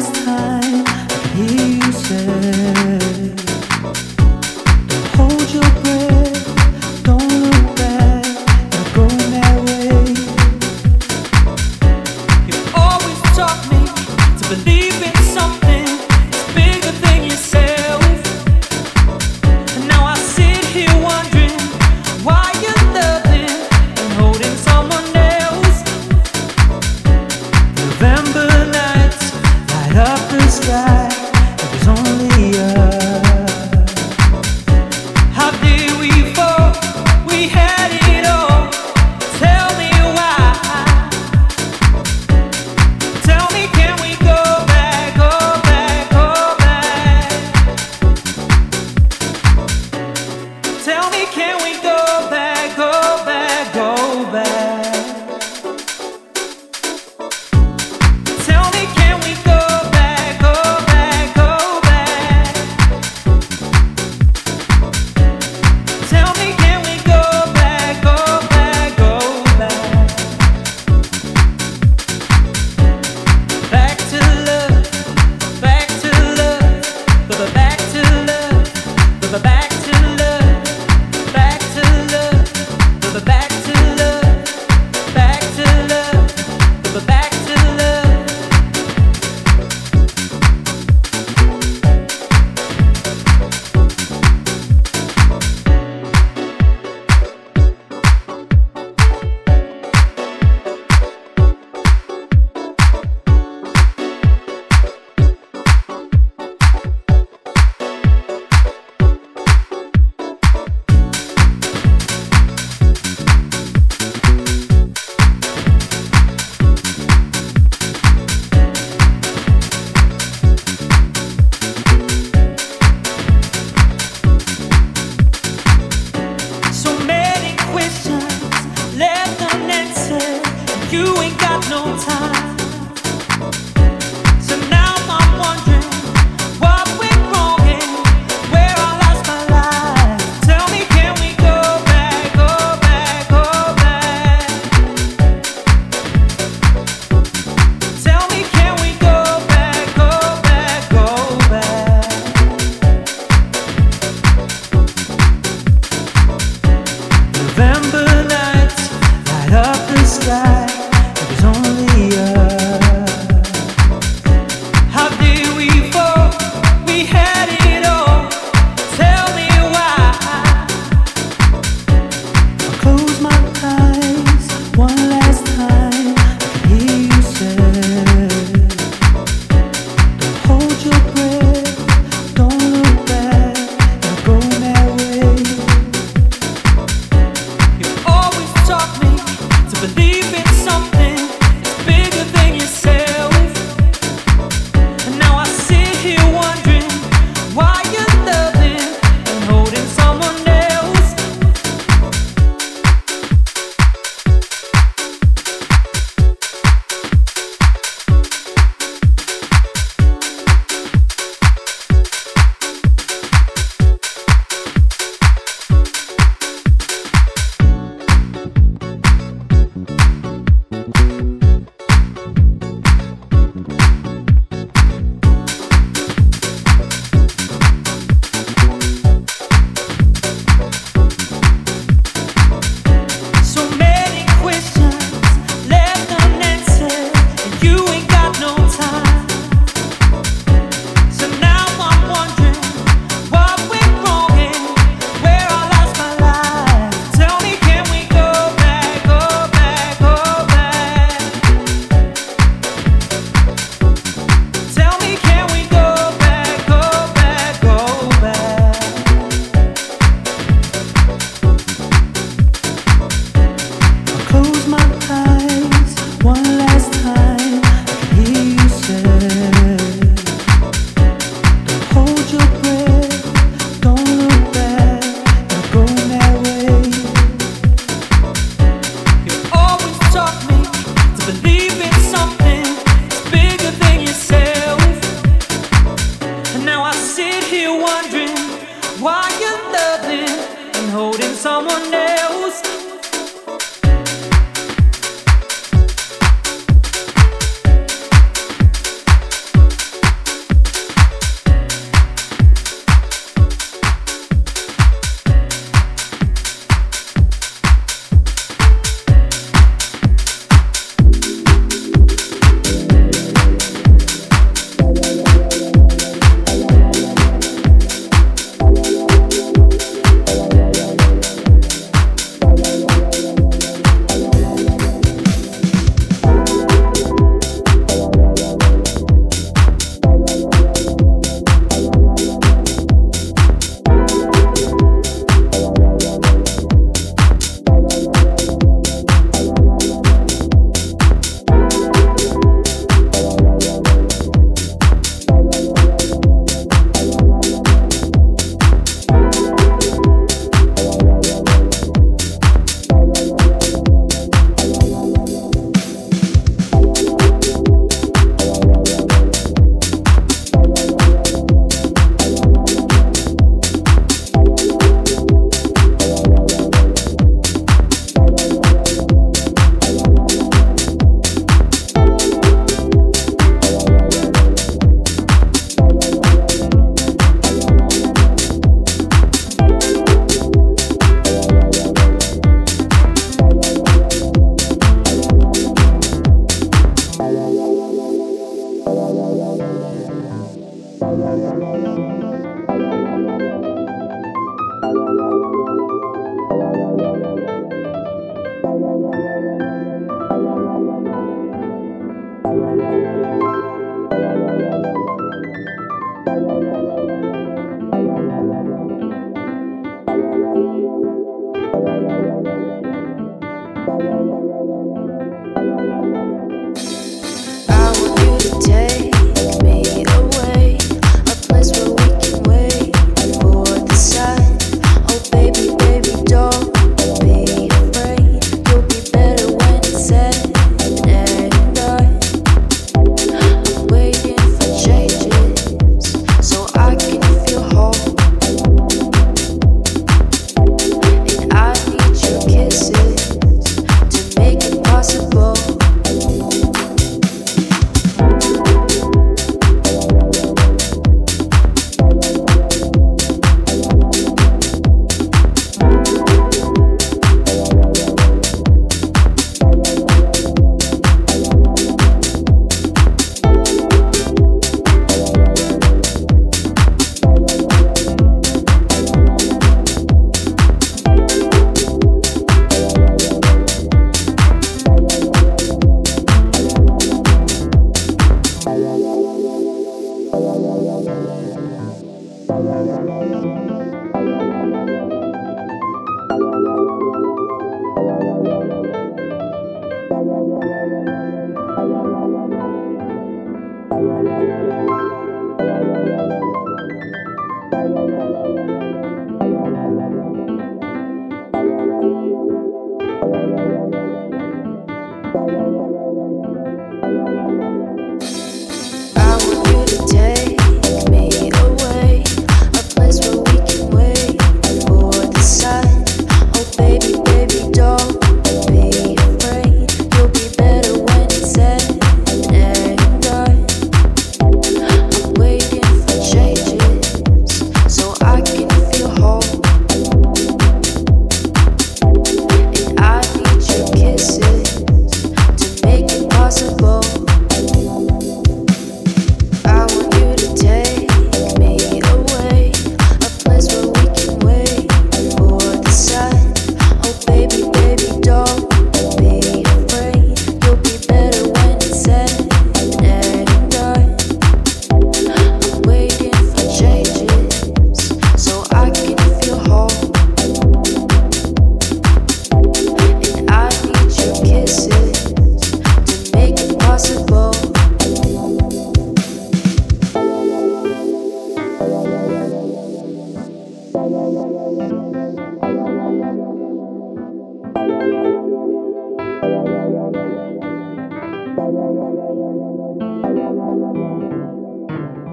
This time you said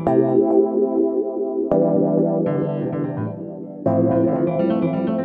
Thank you.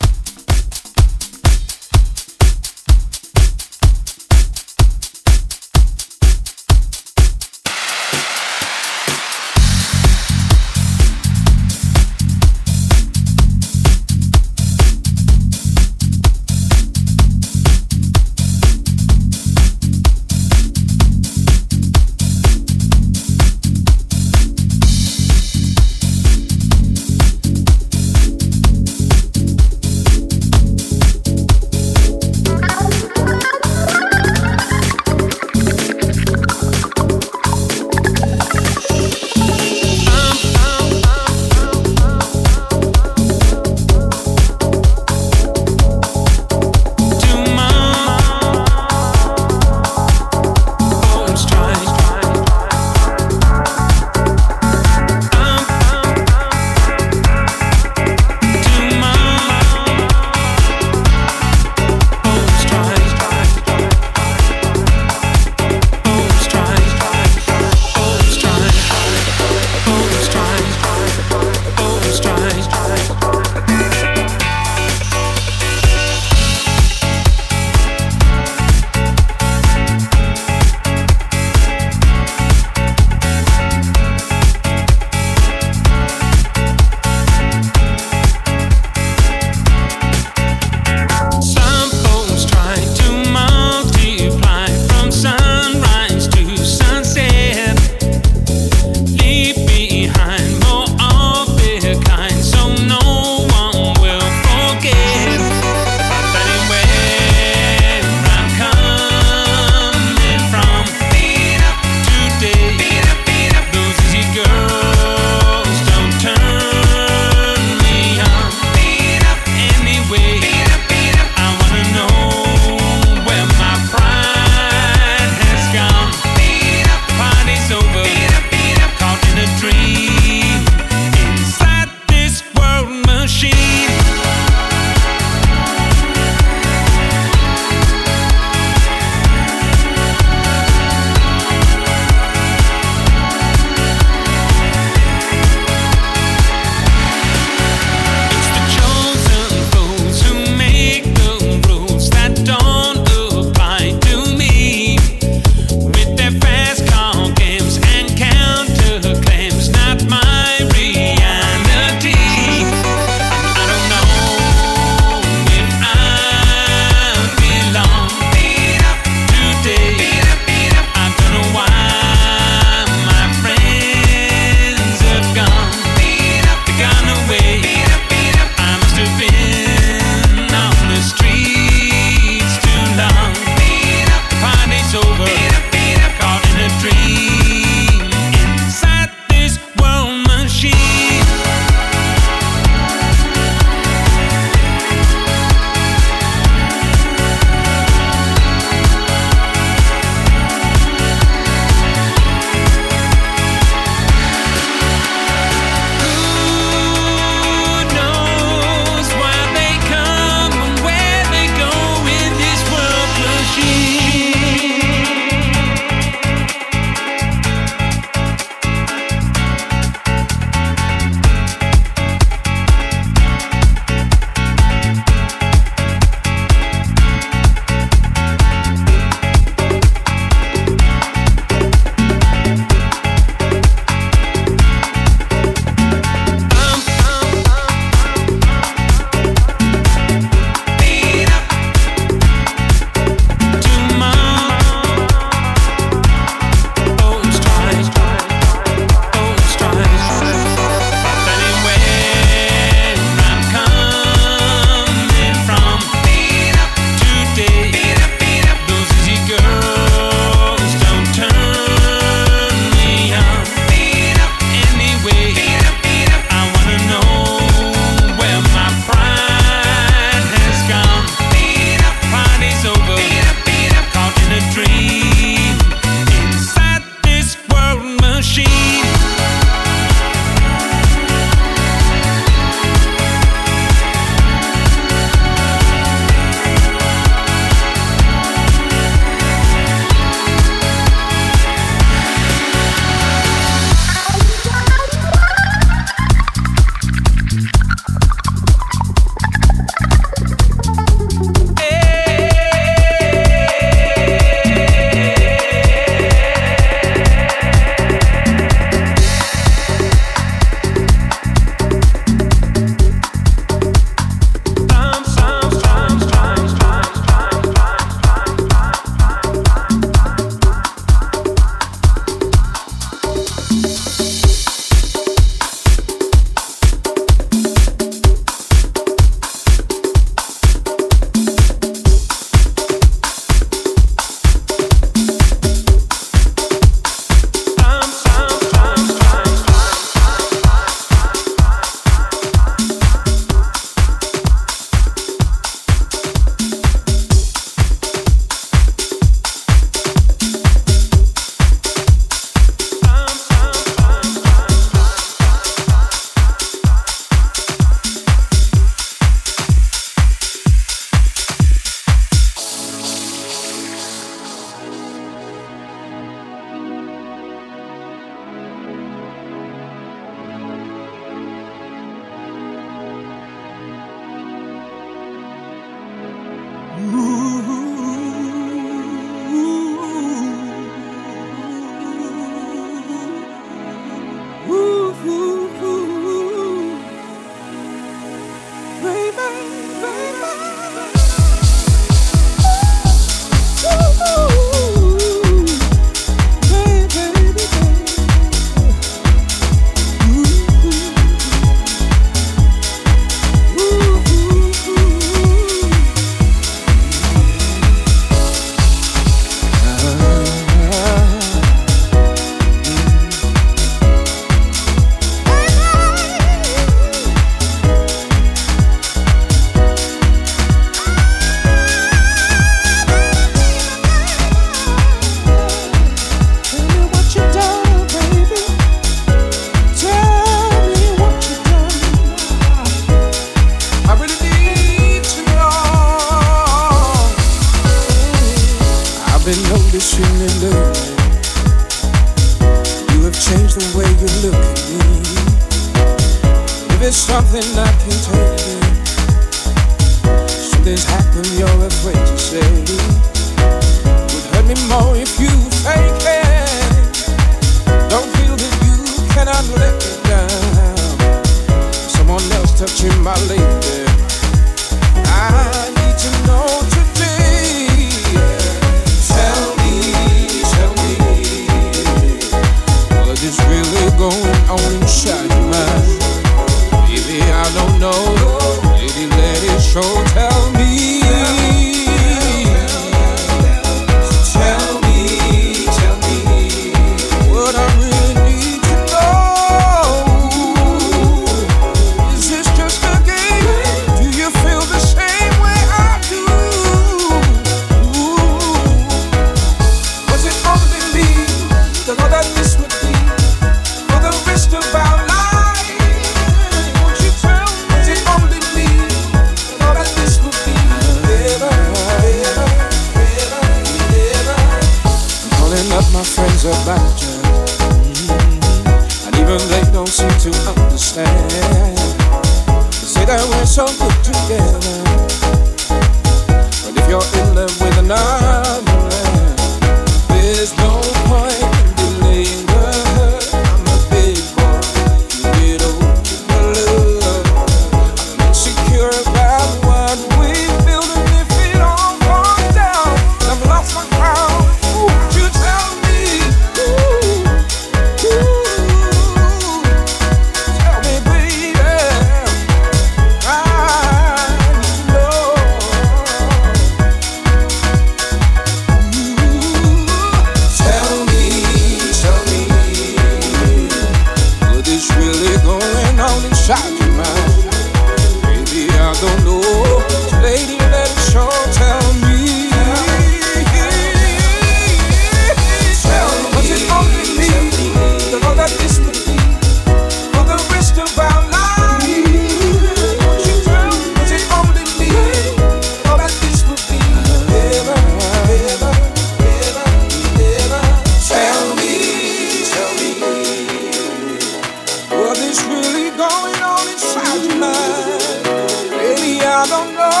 no.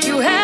make you happy.